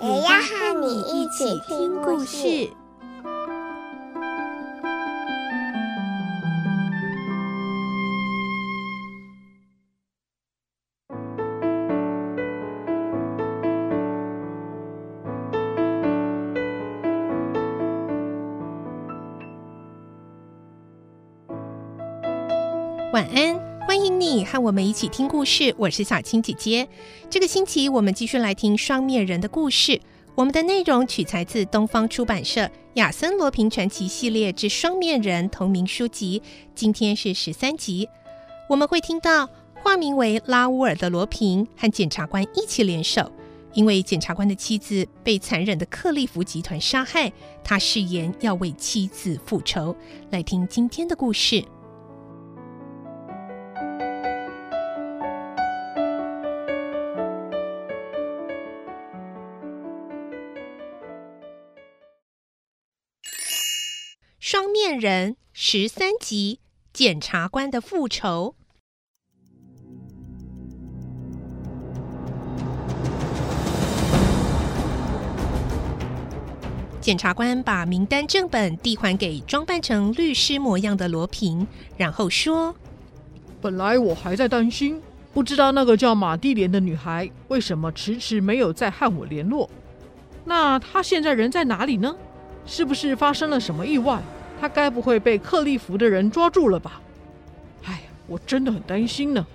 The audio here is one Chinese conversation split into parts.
也要和你一起听故事。晚安，你和我们一起听故事。我是小青姐姐。这个星期我们继续来听双面人的故事。我们的内容取材自东方出版社《亚森罗平传奇系列之双面人》同名书籍。今天是十三集，我们会听到化名为拉乌尔的罗平和检察官一起联手，因为检察官的妻子被残忍的克利夫集团杀害，他誓言要为妻子复仇。来听今天的故事。双面人十三集：检察官的复仇。检察官把名单正本递还给装扮成律师模样的罗平，然后说：“本来我还在担心，不知道那个叫马蒂莲的女孩为什么迟迟没有再和我联络。那她现在人在哪里呢？是不是发生了什么意外？”他该不会被克利夫的人抓住了吧？哎，我真的很担心呢。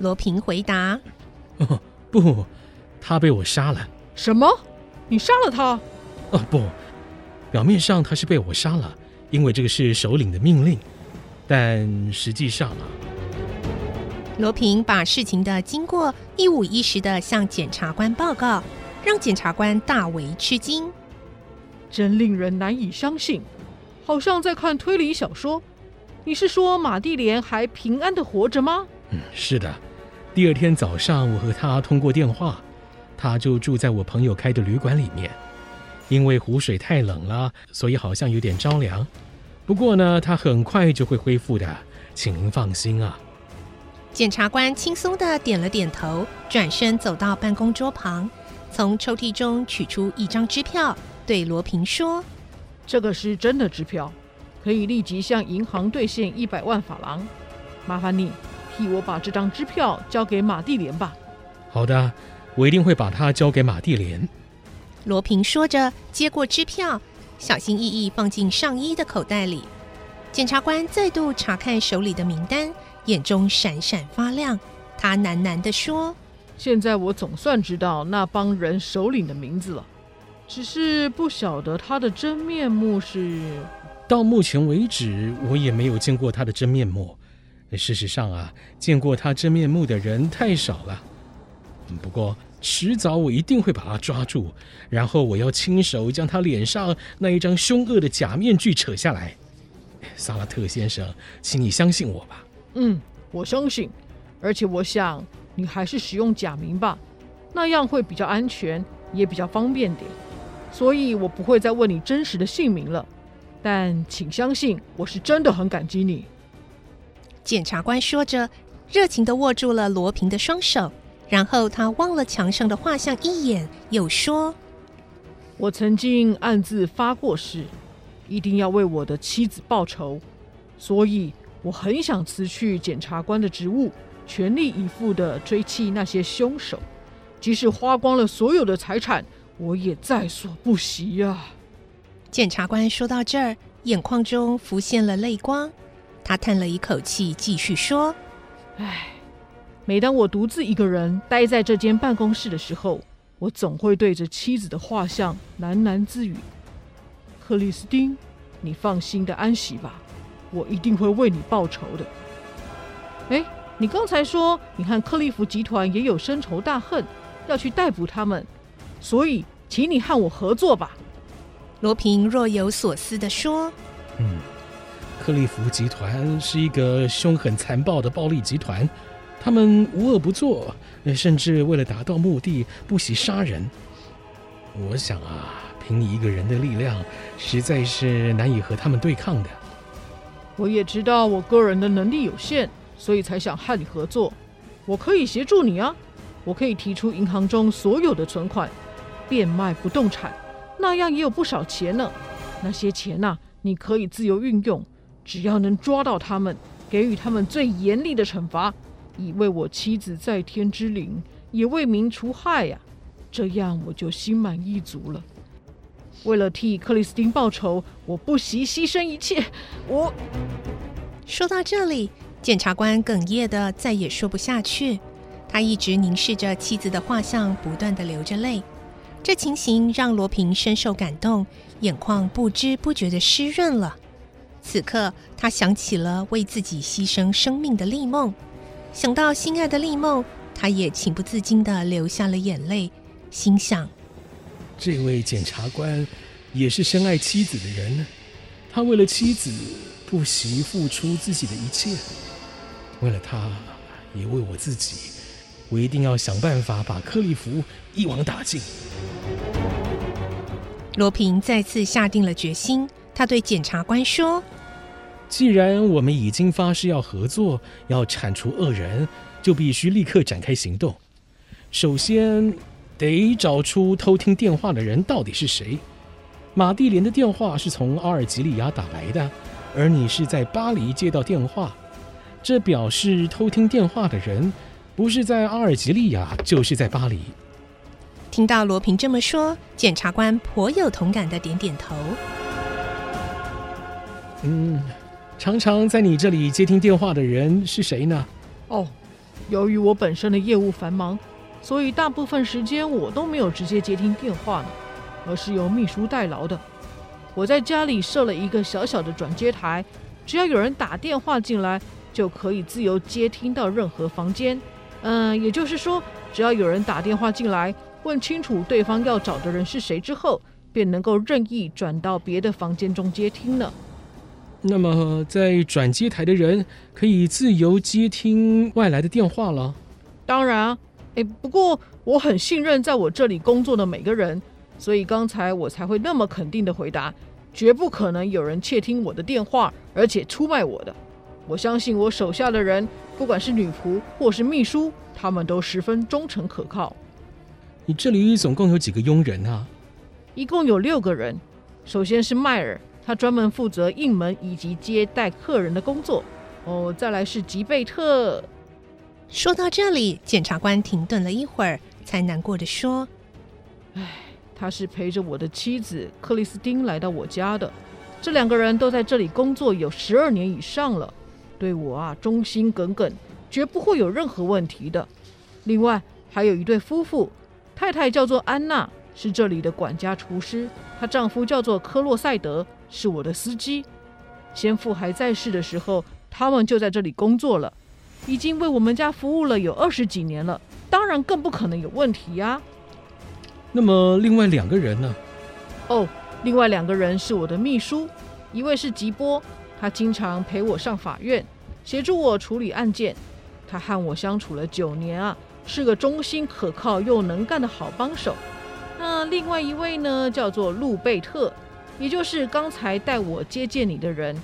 罗平回答：“哦，不，他被我杀了。”什么？你杀了他？哦，不，表面上他是被我杀了，因为这个是首领的命令，但实际上啊……罗平把事情的经过一五一十的向检察官报告，让检察官大为吃惊，真令人难以相信。好像在看推理小说。你是说马蒂莲还平安的活着吗？嗯，是的。第二天早上，我和他通过电话，他就住在我朋友开的旅馆里面。因为湖水太冷了，所以好像有点着凉。不过呢，他很快就会恢复的，请您放心啊。检察官轻松的点了点头，转身走到办公桌旁，从抽屉中取出一张支票，对罗平说。这个是真的支票，可以立即向银行兑现一百万法郎。麻烦你替我把这张支票交给马蒂莲吧。好的，我一定会把它交给马蒂莲。罗平说着，接过支票，小心翼翼放进上衣的口袋里。检察官再度查看手里的名单，眼中闪闪发亮。他喃喃地说：“现在我总算知道那帮人首领的名字了。”只是不晓得他的真面目是。到目前为止，我也没有见过他的真面目。事实上啊，见过他真面目的人太少了。不过迟早我一定会把他抓住，然后我要亲手将他脸上那一张凶恶的假面具扯下来。萨拉特先生，请你相信我吧。嗯，我相信，而且我想你还是使用假名吧，那样会比较安全，也比较方便点。所以我不会再问你真实的姓名了，但请相信我是真的很感激你。检察官说着，热情地握住了罗平的双手，然后他望了墙上的画像一眼，又说：“我曾经暗自发过誓，一定要为我的妻子报仇，所以我很想辞去检察官的职务，全力以赴地追缉那些凶手，即使花光了所有的财产。”我也在所不惜呀、啊。检察官说到这儿，眼眶中浮现了泪光。他叹了一口气，继续说：“唉，每当我独自一个人待在这间办公室的时候，我总会对着妻子的画像喃喃自语：‘克里斯汀，你放心的安息吧，我一定会为你报仇的。’哎，你刚才说你和克利夫集团也有深仇大恨，要去逮捕他们。”所以请你和我合作吧。”罗平若有所思地说：“嗯，克利夫集团是一个凶狠残暴的暴力集团，他们无恶不作，甚至为了达到目的不惜杀人。我想啊，凭你一个人的力量，实在是难以和他们对抗的。我也知道我个人的能力有限，所以才想和你合作。我可以协助你啊，我可以提出银行中所有的存款，变卖不动产。”那样也有不少钱呢，那些钱呐、啊，你可以自由运用，只要能抓到他们，给予他们最严厉的惩罚，以为我妻子在天之灵，也为民除害呀、这样我就心满意足了。为了替克里斯汀报仇，我不惜牺牲一切。我说到这里，检察官哽咽的再也说不下去，他一直凝视着妻子的画像，不断的流着泪。这情形让罗平深受感动，眼眶不知不觉地湿润了。此刻，他想起了为自己牺牲生命的丽梦，想到心爱的丽梦，他也情不自禁地流下了眼泪，心想：这位检察官也是深爱妻子的人，他为了妻子不惜付出自己的一切，为了他，也为我自己，我一定要想办法把克利夫一网打尽。罗平再次下定了决心，他对检察官说：“既然我们已经发誓要合作，要铲除恶人，就必须立刻展开行动。首先，得找出偷听电话的人到底是谁。玛蒂莲的电话是从阿尔及利亚打来的，而你是在巴黎接到电话，这表示偷听电话的人不是在阿尔及利亚，就是在巴黎。”听到罗平这么说，检察官颇有同感的点点头。嗯，常常在你这里接听电话的人是谁呢？哦，由于我本身的业务繁忙，所以大部分时间我都没有直接接听电话呢，而是由秘书代劳的。我在家里设了一个小小的转接台，只要有人打电话进来，就可以自由接听到任何房间。嗯，也就是说，只要有人打电话进来。问清楚对方要找的人是谁之后，便能够任意转到别的房间中接听了。那么，在转接台的人可以自由接听外来的电话了？当然，哎，不过我很信任在我这里工作的每个人，所以刚才我才会那么肯定的回答，绝不可能有人窃听我的电话，而且出卖我的。我相信我手下的人，不管是女仆或是秘书，他们都十分忠诚可靠。你这里总共有几个佣人啊？一共有六个人。首先是迈尔，他专门负责应门以及接待客人的工作。哦，再来是吉贝特。说到这里，检察官停顿了一会儿，才难过的说：“唉，他是陪着我的妻子克里斯汀来到我家的。这两个人都在这里工作有十二年以上了，对我啊忠心耿耿，绝不会有任何问题的。另外还有一对夫妇。”太太叫做安娜，是这里的管家厨师。她丈夫叫做科洛塞德，是我的司机。先父还在世的时候，他们就在这里工作了，已经为我们家服务了有二十几年了，当然更不可能有问题呀。那么另外两个人呢？哦，另外两个人是我的秘书，一位是吉波，他经常陪我上法院，协助我处理案件。他和我相处了九年啊。是个忠心可靠又能干的好帮手。那另外一位呢，叫做路贝特，也就是刚才带我接见你的人。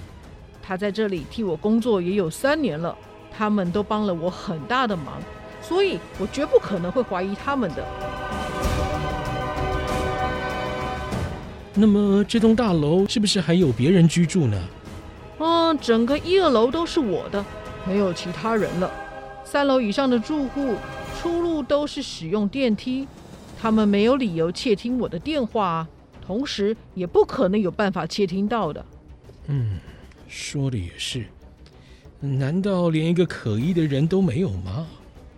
他在这里替我工作也有三年了，他们都帮了我很大的忙，所以我绝不可能会怀疑他们的。那么这栋大楼是不是还有别人居住呢？嗯，整个一二楼都是我的，没有其他人了。三楼以上的住户。出入都是使用电梯，他们没有理由窃听我的电话，同时也不可能有办法窃听到的。嗯，说的也是。难道连一个可疑的人都没有吗？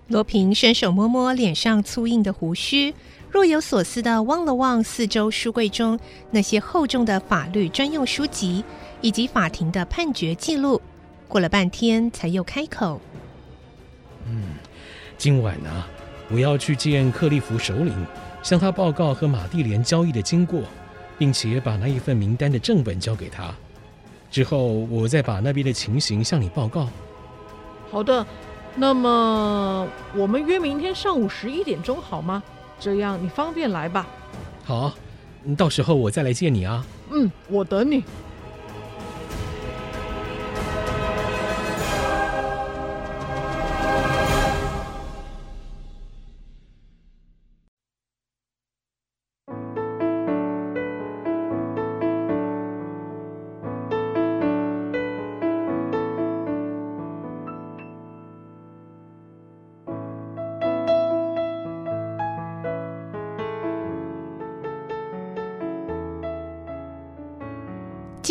罗平伸手摸摸脸上粗硬的胡须，若有所思地望了望四周书柜中那些厚重的法律专用书籍以及法庭的判决记录，过了半天才又开口：“嗯。”今晚呢，我要去见克利夫首领，向他报告和马蒂莲交易的经过，并且把那一份名单的正本交给他。之后，我再把那边的情形向你报告。好的，那么我们约明天上午十一点钟好吗？这样你方便来吧。好，到时候我再来见你啊。嗯，我等你。